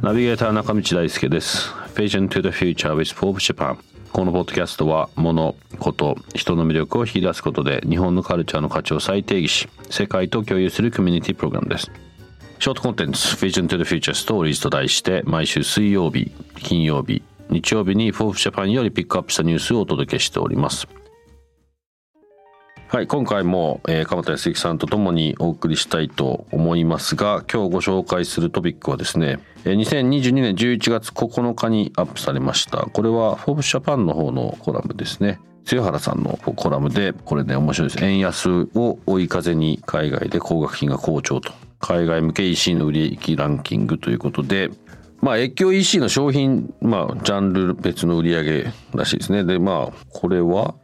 ナビゲーター中道大輔です。Vision to the Future with for Japan このポッドキャストは物、こと、人の魅力を引き出すことで日本のカルチャーの価値を再定義し世界と共有するコミュニティプログラムです。ショートコンテンツ Vision to the Future Stories と題して毎週水曜日、金曜日、日曜日に Forbes Japan よりピックアップしたニュースをお届けしております。はい、今回も、えー、鎌田康之さんとともにお送りしたいと思いますが、今日ご紹介するトピックはですね、え2022年11月9日にアップされました。これはフォーブスジャパンの方のコラムですね。強原さんのコラムで、これね、面白いです。円安を追い風に海外で高額品が好調と。海外向け EC の売り上げランキングということで、まあ、越境 EC の商品、まあ、ジャンル別の売り上げらしいですね。で、まあ、これは、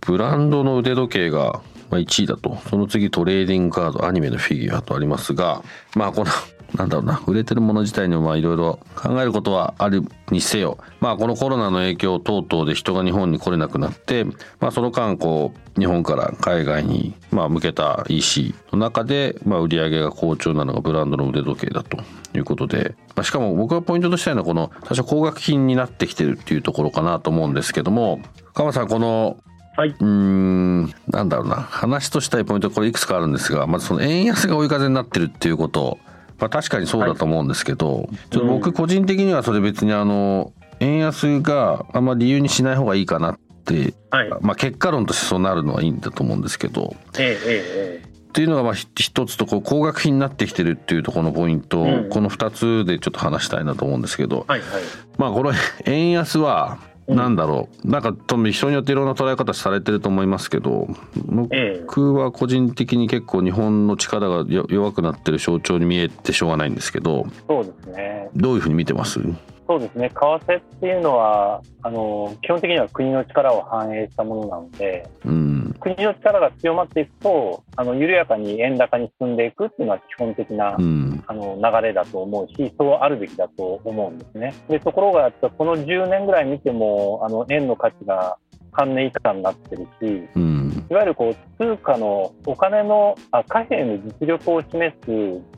ブランドの腕時計が1位だと。その次トレーディングカード、アニメのフィギュアとありますが、まあこのなんだろうな、売れてるもの自体にもいろいろ考えることはあるにせよ、まあこのコロナの影響等々で人が日本に来れなくなって、まあその間こう、日本から海外にまあ向けた EC の中で、まあ売り上げが好調なのがブランドの腕時計だと。いうことで、まあ、しかも僕がポイントとしたいのはこの多少高額品になってきてるっていうところかなと思うんですけども、鎌さんこのはい、うんなんだろうな。話としたいポイントこれいくつかあるんですがまずその円安が追い風になってるっていうこと。まあ確かにそうだと思うんですけど、はい、ちょっと僕個人的にはそれ別にあの円安があんまり理由にしない方がいいかなって、はい、まあ結果論としてそうなるのはいいんだと思うんですけど。ええええっていうのがまあ一つとこう高額品になってきてるっていうところのポイント、うん、この2つでちょっと話したいなと思うんですけど、はいはい、まあこの円安はなんだろう。なんか人によっていろんな捉え方されてると思いますけど僕は個人的に結構日本の力が弱くなってる象徴に見えてしょうがないんですけどそうですね。どういうふうに見てます？そうですね。為替っていうのはあの基本的には国の力を反映したものなので、うん、国の力が強まっていくとあの緩やかに円高に進んでいくっていうのは基本的な、うん、あの流れだと思うしそうあるべきだと思うんですね。でところがこの10年ぐらい見てもあの円の価値が関年以下になってるし、うん、いわゆるこう通貨のお金のあ貨幣の実力を示す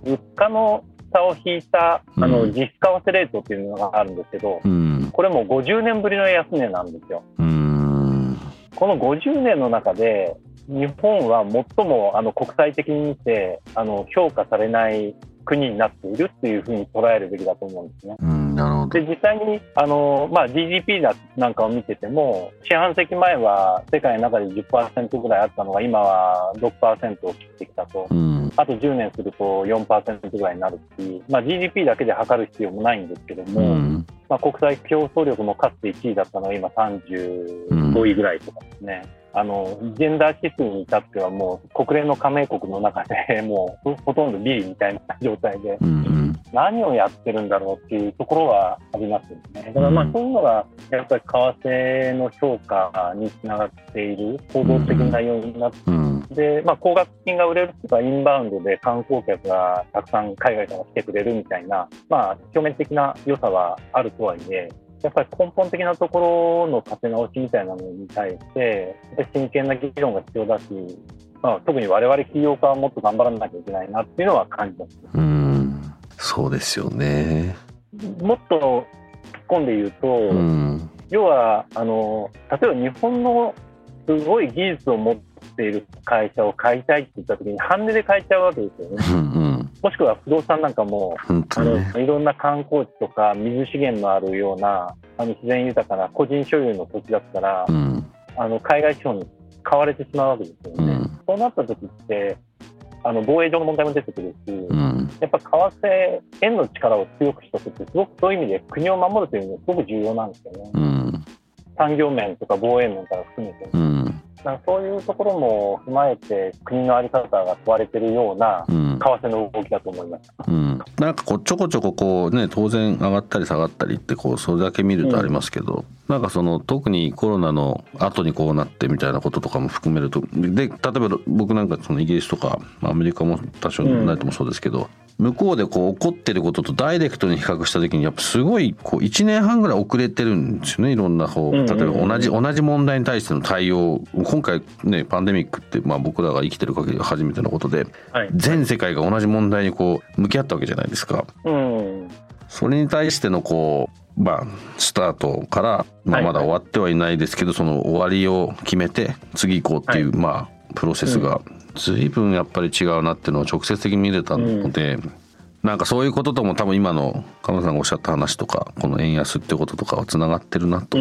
物価の差を引いたあの実質為替レートっていうのがあるんですけど、うん、これも50年ぶりの安値なんですよ。この50年の中で日本は最もあの国際的に見てあの評価されない国になっているっていうふうに捉えるべきだと思うんですね。で実際にあの、まあ、GDP なんかを見てても四半世紀前は世界の中で10%ぐらいあったのが今は6%を切ってきたと、うん、あと10年すると4%ぐらいになるし、まあ、GDP だけで測る必要もないんですけども、うん、まあ、国際競争力もかつて1位だったのが今35位ぐらいとかですね。うんあの、ジェンダー指数に至ってはもう国連の加盟国の中でもうほとんどビリみたいな状態で、何をやってるんだろうっていうところはありますよね。だからまあそういうのがやっぱり為替の評価につながっている行動的な要因になって、で、まあ高額金が売れるとかインバウンドで観光客がたくさん海外から来てくれるみたいな、まあ表面的な良さはあるとはいえ、やっぱり根本的なところの立て直しみたいなのに対して、真剣な議論が必要だし、まあ、特に我々企業家はもっと頑張らなきゃいけないなっていうのは感じます。うんそうですよね。もっと突っ込んで言うと、うん、要はあの例えば日本のすごい技術を持っている会社を買いたいって言った時に半値で買えちゃうわけですよね。うんうんもしくは不動産なんかも、ね、あのいろんな観光地とか水資源のあるようなあの自然豊かな個人所有の土地だったら、うん、あの海外資本に買われてしまうわけですよね。うん、そうなった時ってあの防衛上の問題も出てくるし、うん、やっぱ為替円の力を強くしとくってすごくそういう意味で国を守るというのはすごく重要なんですよね。産業面とか防衛面から含めて。そういうところも踏まえて、国の在り方が問われているような為替の動きだと思います、うん、なんかこうちょこちょここう、ね、当然上がったり下がったりってこうそれだけ見るとありますけど、うん、なんかその特にコロナの後にこうなってみたいなこととかも含めるとで例えば僕なんかそのイギリスとかアメリカも多少ないともそうですけど、向こうでこう起こってることとダイレクトに比較した時にやっぱすごいこう1年半ぐらい遅れてるんですよねいろんなこう例えば同じ同じ問題に対しての対応今回ねパンデミックってまあ僕らが生きてる限り初めてのことで、全世界が同じ問題にこう向き合ったわけじゃないですか。それに対してのこうまあ、スタートから、まあ、まだ終わってはいないですけど、その終わりを決めて次行こうっていう、まあプロセスが随分やっぱり違うなっていうのを直接的に見れたので、うん、なんかそういうこととも多分今の加野さんがおっしゃった話とかこの円安ってこととかはつながってるなと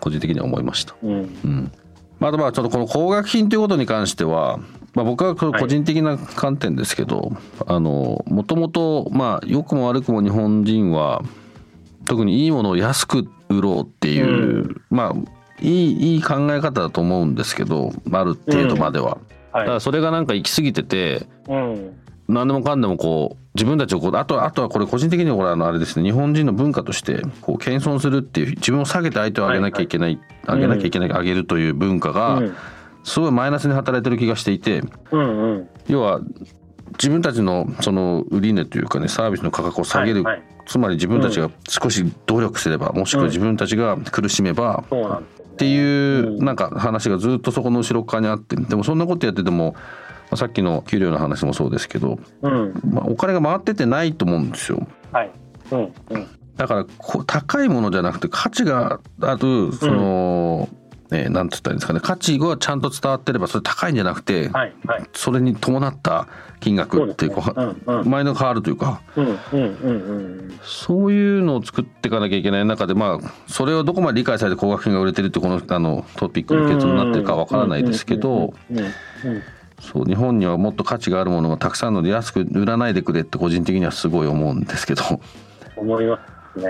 個人的には思いました。うん、うん、まあ、まあちょっとこの高額品ということに関しては、まあ、僕は個人的な観点ですけど、あのもともとまあ良くも悪くも日本人は特にいいものを安く売ろうっていう、うん、まあいいいい考え方だと思うんですけどある程度までは。はい、だからそれがなんか行き過ぎてて、うん、何でもかんでもこう自分たちをこうあとあとはこれ個人的にはこれあのあれですね日本人の文化としてこう謙遜するっていう自分を下げて相手を上げなきゃいけない、はい。はい、上げなきゃいけない、うん、上げるという文化が、すごいマイナスに働いてる気がしていて、うんうん、要は自分たちのその売り値というかねサービスの価格を下げる、はいはい、つまり自分たちが少し努力すれば、もしくは自分たちが苦しめば、っていうなんか話がずっとそこの後ろ側にあってでもそんなことやっててもさっきの給料の話もそうですけど、うん。まあ、お金が回っててないと思うんですよ。はい。うん。うん、だから高いものじゃなくて価値があるその、うんえー、なんつったらいいんですかね。価値がちゃんと伝わってればそれ高いんじゃなくて、はいはい、それに伴った金額っていうか、ね。うんうん、前の変わるというか、そういうのを作っていかなきゃいけない中でまあそれをどこまで理解されて高額品が売れてるってこのあのトピックの結論になってるかわからないですけど。そう日本にはもっと価値があるものがたくさんので安く売らないでくれって個人的にはすごい思うんですけど。思いますね、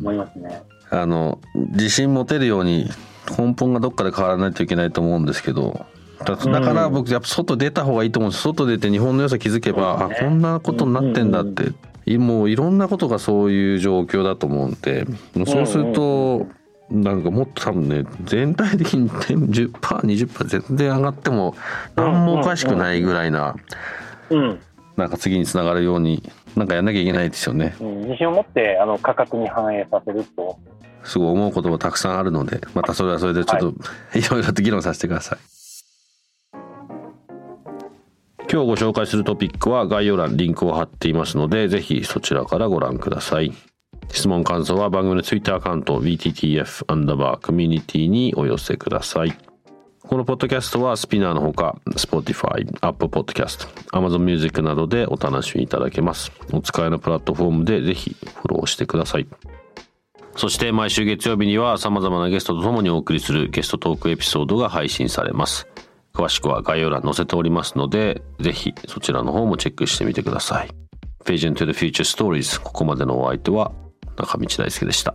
思いますね。あの自信持てるように根本がどっかで変わらないといけないと思うんですけどだから僕やっぱ外出た方がいいと思うんです。外出て日本の良さ気づけば、ね、あこんなことになってんだって、もういろんなことがそういう状況だと思うんでそうすると、なんかもっと多分ね全体的に 10%20% 全然上がっても何もおかしくないぐらいな、うん、なんか次につながるようになんかやんなきゃいけないですよね。うん、自信を持ってあの価格に反映させるとすごい思うこともたくさんあるのでまたそれはそれでちょっと、はい、いろいろと議論させてください。今日ご紹介するトピックは概要欄リンクを貼っていますのでぜひそちらからご覧ください。質問感想は番組の Twitter アカウント VTTF アンダーバーコミュニティにお寄せください。このポッドキャストはスピナーのほか Spotify、Apple Podcast、Amazon Music などでお楽しみいただけます。お使いのプラットフォームでぜひフォローしてください。そして毎週月曜日には様々なゲストと共にお送りするゲストトークエピソードが配信されます。詳しくは概要欄載せておりますので、ぜひそちらの方もチェックしてみてください。Vision to the Future Stories ここまでのお相手は中道大輔でした。